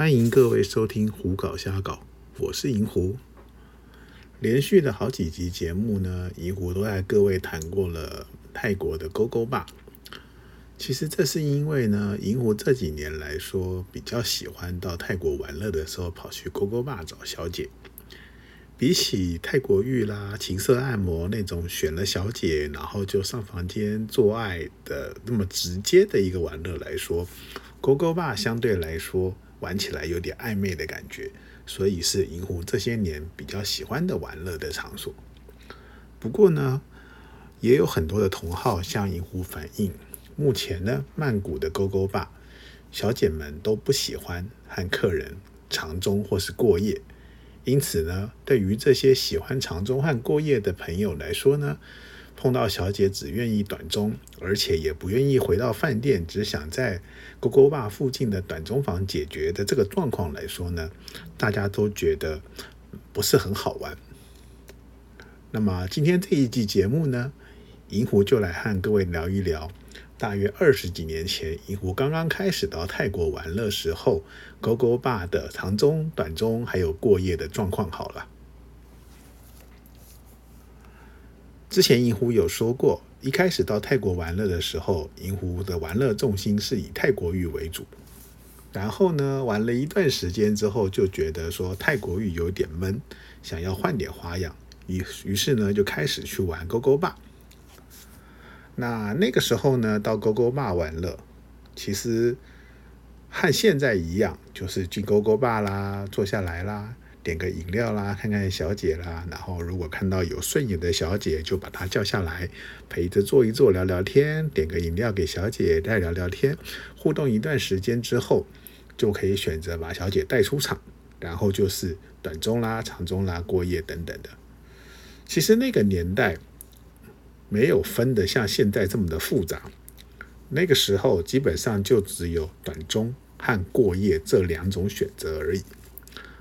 欢迎各位收听《胡搞瞎搞》，我是银狐。连续的好几集节目呢，银狐都在各位谈过了泰国的勾勾坝。其实这是因为呢，银狐这几年来说比较喜欢到泰国玩乐的时候跑去勾勾坝找小姐。比起泰国浴啦、情色按摩那种选了小姐然后就上房间做爱的那么直接的一个玩乐来说，勾勾坝相对来说玩起来有点暧昧的感觉，所以是银狐这些年比较喜欢的玩乐的场所。不过呢，也有很多的同好向银狐反映，目前呢，曼谷的勾勾坝小姐们都不喜欢和客人长中或是过夜。因此呢，对于这些喜欢长中和过夜的朋友来说呢，碰到小姐只愿意短中，而且也不愿意回到饭店，只想在勾勾坝附近的短中房解决的这个状况来说呢，大家都觉得不是很好玩。那么今天这一季节目呢，银狐就来和各位聊一聊。大约二十几年前，银狐刚刚开始到泰国玩乐时候，勾勾坝的长中、短中还有过夜的状况好了。之前银狐有说过，一开始到泰国玩乐的时候，银狐的玩乐重心是以泰国浴为主。然后呢，玩了一段时间之后，就觉得说泰国浴有点闷，想要换点花样，于于是呢，就开始去玩勾勾坝。那那个时候呢，到勾勾坝玩乐，其实和现在一样，就是进勾勾坝啦，坐下来啦，点个饮料啦，看看小姐啦，然后如果看到有顺眼的小姐，就把她叫下来，陪着坐一坐，聊聊天，点个饮料给小姐，再聊聊天，互动一段时间之后，就可以选择把小姐带出场，然后就是短中啦、长中啦、过夜等等的。其实那个年代。没有分的像现在这么的复杂，那个时候基本上就只有短中和过夜这两种选择而已。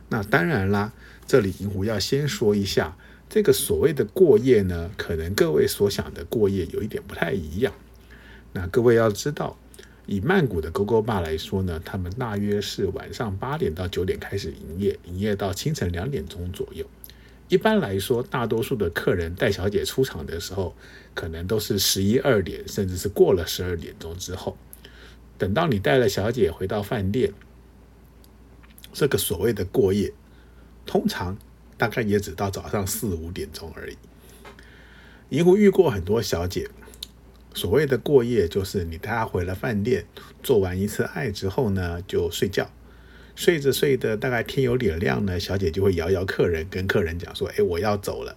那当然啦，这里银狐要先说一下，这个所谓的过夜呢，可能各位所想的过夜有一点不太一样。那各位要知道，以曼谷的勾勾坝来说呢，他们大约是晚上八点到九点开始营业，营业到清晨两点钟左右。一般来说，大多数的客人带小姐出场的时候，可能都是十一二点，甚至是过了十二点钟之后。等到你带了小姐回到饭店，这个所谓的过夜，通常大概也只到早上四五点钟而已。银狐遇过很多小姐，所谓的过夜就是你带她回了饭店，做完一次爱之后呢，就睡觉。睡着睡着，大概天有点亮呢，小姐就会摇摇客人，跟客人讲说：“哎，我要走了。”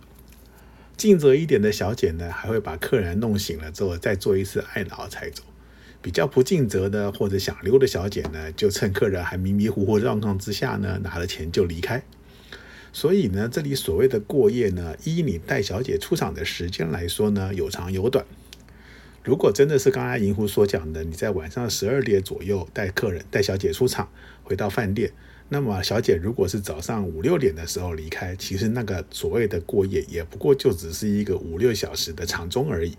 尽责一点的小姐呢，还会把客人弄醒了之后，再做一次爱挠才走。比较不尽责的或者想溜的小姐呢，就趁客人还迷迷糊糊状况之下呢，拿了钱就离开。所以呢，这里所谓的过夜呢，依你带小姐出场的时间来说呢，有长有短。如果真的是刚才银狐所讲的，你在晚上十二点左右带客人、带小姐出场，回到饭店，那么小姐如果是早上五六点的时候离开，其实那个所谓的过夜，也不过就只是一个五六小时的长中而已。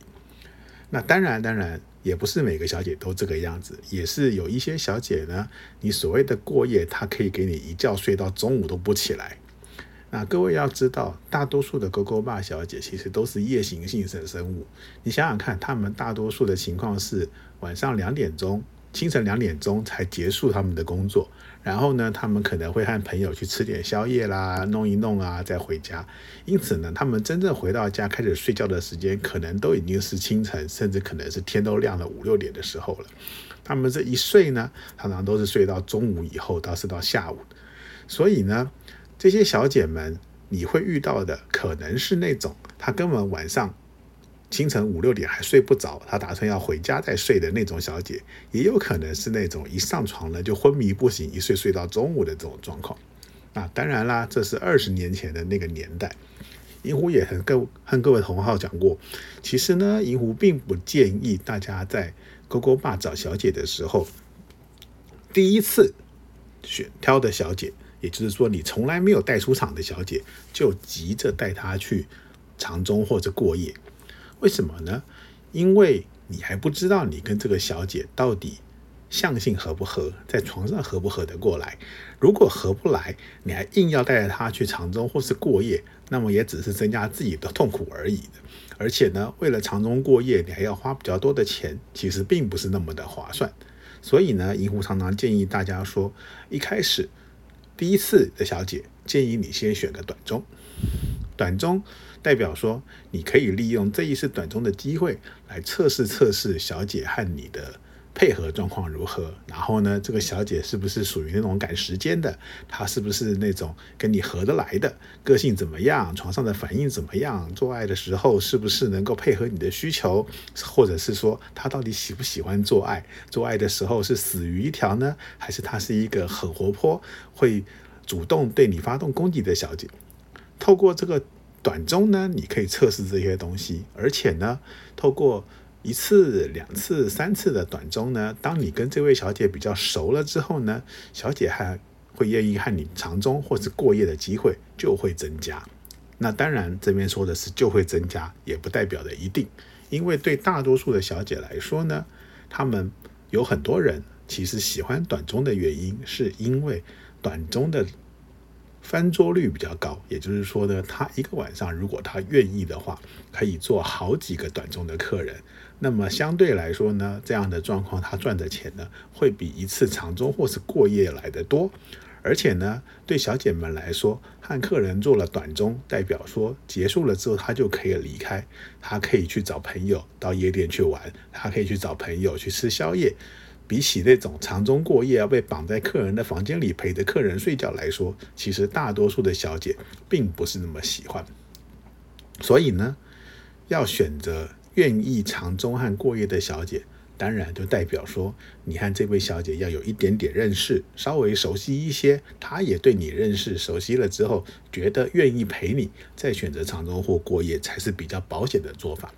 那当然，当然也不是每个小姐都这个样子，也是有一些小姐呢，你所谓的过夜，她可以给你一觉睡到中午都不起来。那各位要知道，大多数的勾勾爸小姐其实都是夜行性生生物。你想想看，他们大多数的情况是晚上两点钟、清晨两点钟才结束他们的工作，然后呢，他们可能会和朋友去吃点宵夜啦，弄一弄啊，再回家。因此呢，他们真正回到家开始睡觉的时间，可能都已经是清晨，甚至可能是天都亮了五六点的时候了。他们这一睡呢，常常都是睡到中午以后，到是到下午。所以呢。这些小姐们，你会遇到的可能是那种她根本晚上清晨五六点还睡不着，她打算要回家再睡的那种小姐，也有可能是那种一上床了就昏迷不醒，一睡睡到中午的这种状况。啊，当然啦，这是二十年前的那个年代。银狐也很各和各位同好讲过，其实呢，银狐并不建议大家在勾勾坝找小姐的时候，第一次选挑的小姐。也就是说，你从来没有带出场的小姐，就急着带她去长中或者过夜，为什么呢？因为你还不知道你跟这个小姐到底相性合不合，在床上合不合得过来。如果合不来，你还硬要带着她去长中或是过夜，那么也只是增加自己的痛苦而已。而且呢，为了长中过夜，你还要花比较多的钱，其实并不是那么的划算。所以呢，银狐常常建议大家说，一开始第一次的小姐，建议你先选个短中。短中代表说，你可以利用这一次短中的机会来测试测试小姐和你的。配合状况如何？然后呢，这个小姐是不是属于那种赶时间的？她是不是那种跟你合得来的？个性怎么样？床上的反应怎么样？做爱的时候是不是能够配合你的需求？或者是说，她到底喜不喜欢做爱？做爱的时候是死鱼一条呢，还是她是一个很活泼、会主动对你发动攻击的小姐？透过这个短中呢，你可以测试这些东西，而且呢，透过。一次、两次、三次的短中呢，当你跟这位小姐比较熟了之后呢，小姐还会愿意和你长中或是过夜的机会就会增加。那当然，这边说的是就会增加，也不代表的一定，因为对大多数的小姐来说呢，她们有很多人其实喜欢短中的原因，是因为短中的。翻桌率比较高，也就是说呢，他一个晚上如果他愿意的话，可以做好几个短中的客人。那么相对来说呢，这样的状况他赚的钱呢，会比一次长中或是过夜来的多。而且呢，对小姐们来说，和客人做了短中，代表说结束了之后他就可以离开，他可以去找朋友到夜店去玩，他可以去找朋友去吃宵夜。比起那种长中过夜要被绑在客人的房间里陪着客人睡觉来说，其实大多数的小姐并不是那么喜欢。所以呢，要选择愿意长中和过夜的小姐，当然就代表说你和这位小姐要有一点点认识，稍微熟悉一些，她也对你认识熟悉了之后，觉得愿意陪你，再选择长中或过夜才是比较保险的做法。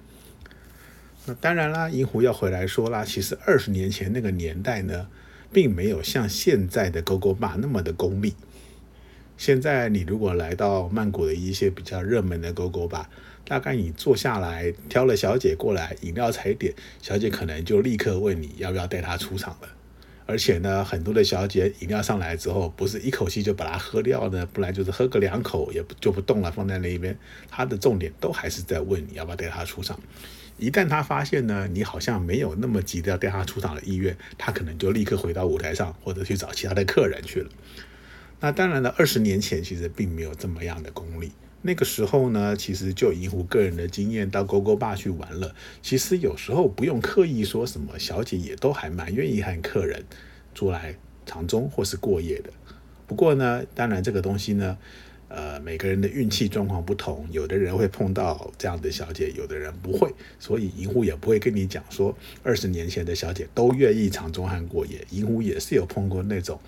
那当然啦，银狐要回来说啦，其实二十年前那个年代呢，并没有像现在的勾勾吧那么的功利。现在你如果来到曼谷的一些比较热门的勾勾吧，大概你坐下来挑了小姐过来，饮料才点，小姐可能就立刻问你要不要带她出场了。而且呢，很多的小姐饮料上来之后，不是一口气就把它喝掉呢，不然就是喝个两口也不就不动了，放在那一边。她的重点都还是在问你要不要带她出场。一旦他发现呢，你好像没有那么急的要带他出场的意愿，他可能就立刻回到舞台上，或者去找其他的客人去了。那当然了，二十年前其实并没有这么样的功力。那个时候呢，其实就以我个人的经验到勾勾吧去玩了。其实有时候不用刻意说什么，小姐也都还蛮愿意和客人出来长中或是过夜的。不过呢，当然这个东西呢。呃，每个人的运气状况不同，有的人会碰到这样的小姐，有的人不会，所以银狐也不会跟你讲说二十年前的小姐都愿意长中汉过夜。银狐也是有碰过那种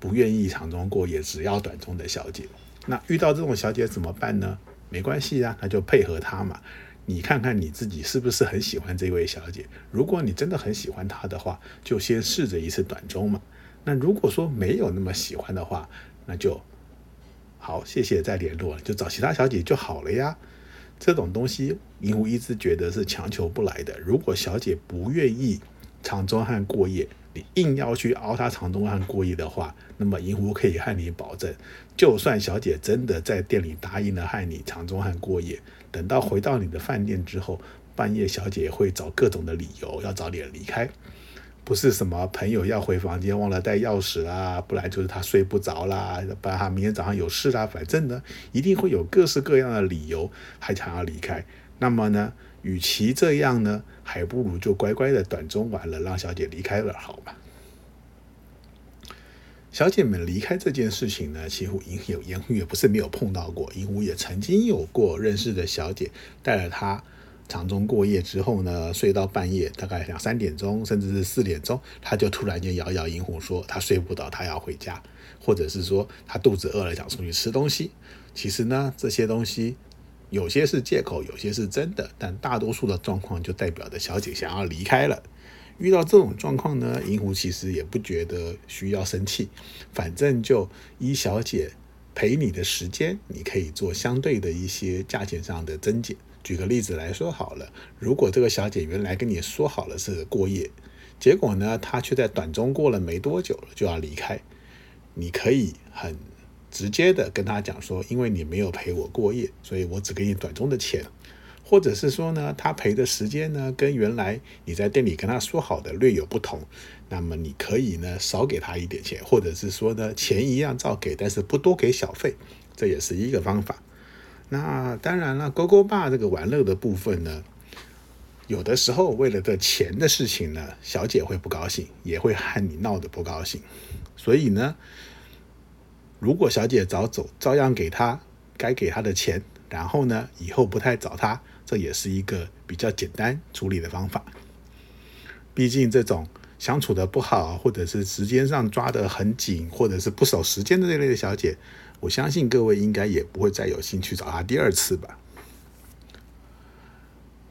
不愿意长中过夜，只要短中的小姐。那遇到这种小姐怎么办呢？没关系啊，那就配合她嘛。你看看你自己是不是很喜欢这位小姐？如果你真的很喜欢她的话，就先试着一次短中嘛。那如果说没有那么喜欢的话，那就。好，谢谢再联络，就找其他小姐就好了呀。这种东西，银狐一直觉得是强求不来的。如果小姐不愿意长中汉过夜，你硬要去熬她长中汉过夜的话，那么银狐可以和你保证，就算小姐真的在店里答应了和你长中汉过夜，等到回到你的饭店之后，半夜小姐会找各种的理由要早点离开。不是什么朋友要回房间忘了带钥匙啦，不然就是他睡不着啦，不然他明天早上有事啦，反正呢，一定会有各式各样的理由还想要离开。那么呢，与其这样呢，还不如就乖乖的短中完了，让小姐离开了，好吧？小姐们离开这件事情呢，其实银有银狐也不是没有碰到过，银狐也曾经有过认识的小姐带了他。长中过夜之后呢，睡到半夜，大概两三点钟，甚至是四点钟，他就突然间摇摇银狐说他睡不着，他要回家，或者是说他肚子饿了想出去吃东西。其实呢，这些东西有些是借口，有些是真的，但大多数的状况就代表着小姐想要离开了。遇到这种状况呢，银狐其实也不觉得需要生气，反正就依小姐陪你的时间，你可以做相对的一些价钱上的增减。举个例子来说好了，如果这个小姐原来跟你说好了是过夜，结果呢，她却在短中过了没多久就要离开。你可以很直接的跟她讲说，因为你没有陪我过夜，所以我只给你短中的钱。或者是说呢，他陪的时间呢，跟原来你在店里跟她说好的略有不同，那么你可以呢少给她一点钱，或者是说呢钱一样照给，但是不多给小费，这也是一个方法。那当然了，勾勾爸这个玩乐的部分呢，有的时候为了这钱的事情呢，小姐会不高兴，也会和你闹得不高兴。所以呢，如果小姐早走，照样给她该给她的钱，然后呢，以后不太找她。这也是一个比较简单处理的方法。毕竟这种相处的不好，或者是时间上抓得很紧，或者是不守时间的这类的小姐，我相信各位应该也不会再有兴趣找她第二次吧。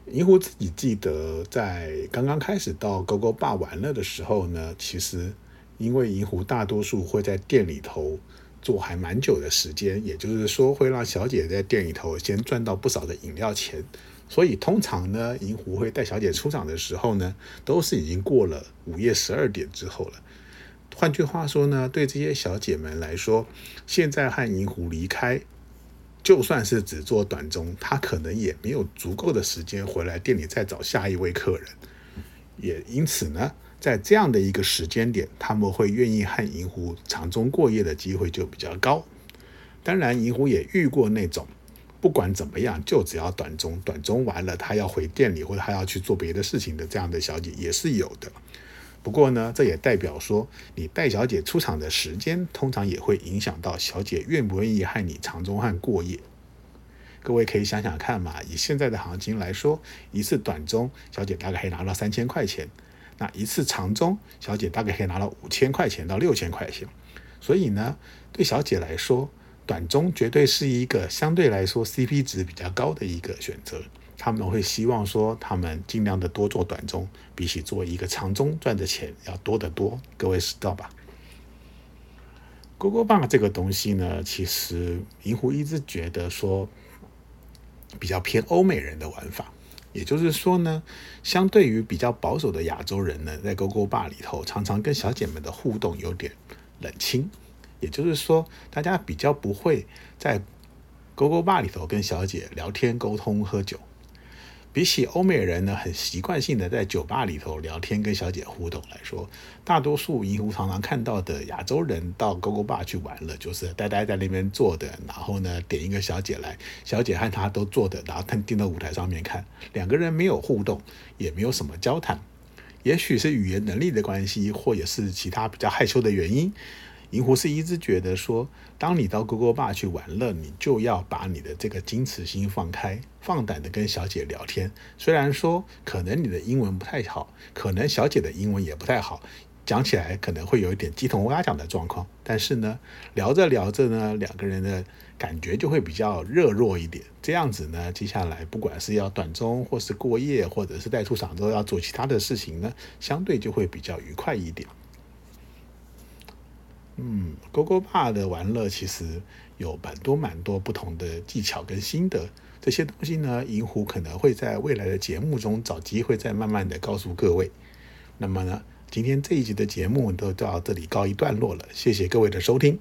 银狐自己记得，在刚刚开始到勾勾爸玩了的时候呢，其实因为银狐大多数会在店里头。做还蛮久的时间，也就是说会让小姐在店里头先赚到不少的饮料钱，所以通常呢，银狐会带小姐出场的时候呢，都是已经过了午夜十二点之后了。换句话说呢，对这些小姐们来说，现在和银狐离开，就算是只做短中，她可能也没有足够的时间回来店里再找下一位客人，也因此呢。在这样的一个时间点，他们会愿意和银狐长中过夜的机会就比较高。当然，银狐也遇过那种不管怎么样，就只要短中，短中完了，他要回店里或者他要去做别的事情的这样的小姐也是有的。不过呢，这也代表说，你带小姐出场的时间，通常也会影响到小姐愿不愿意和你长中汉过夜。各位可以想想看嘛，以现在的行情来说，一次短中小姐大概可以拿到三千块钱。那一次长中，小姐大概可以拿到五千块钱到六千块钱，所以呢，对小姐来说，短中绝对是一个相对来说 CP 值比较高的一个选择。他们会希望说，他们尽量的多做短中，比起做一个长中赚的钱要多得多。各位知道吧？勾勾棒这个东西呢，其实银狐一直觉得说，比较偏欧美人的玩法。也就是说呢，相对于比较保守的亚洲人呢，在勾勾吧里头，常常跟小姐们的互动有点冷清。也就是说，大家比较不会在勾勾吧里头跟小姐聊天、沟通、喝酒。比起欧美人呢，很习惯性的在酒吧里头聊天跟小姐互动来说，大多数银狐常常看到的亚洲人到勾勾吧去玩了，就是呆呆在那边坐的，然后呢点一个小姐来，小姐和他都坐的，然后他盯到舞台上面看，两个人没有互动，也没有什么交谈，也许是语言能力的关系，或者是其他比较害羞的原因。银狐是一直觉得说，当你到勾勾吧去玩乐，你就要把你的这个矜持心放开，放胆的跟小姐聊天。虽然说可能你的英文不太好，可能小姐的英文也不太好，讲起来可能会有一点鸡同鸭讲的状况。但是呢，聊着聊着呢，两个人的感觉就会比较热络一点。这样子呢，接下来不管是要短中，或是过夜，或者是带出场都要做其他的事情呢，相对就会比较愉快一点。嗯，勾勾爸的玩乐其实有蛮多蛮多不同的技巧跟心得，这些东西呢，银狐可能会在未来的节目中找机会再慢慢的告诉各位。那么呢，今天这一集的节目都到这里告一段落了，谢谢各位的收听。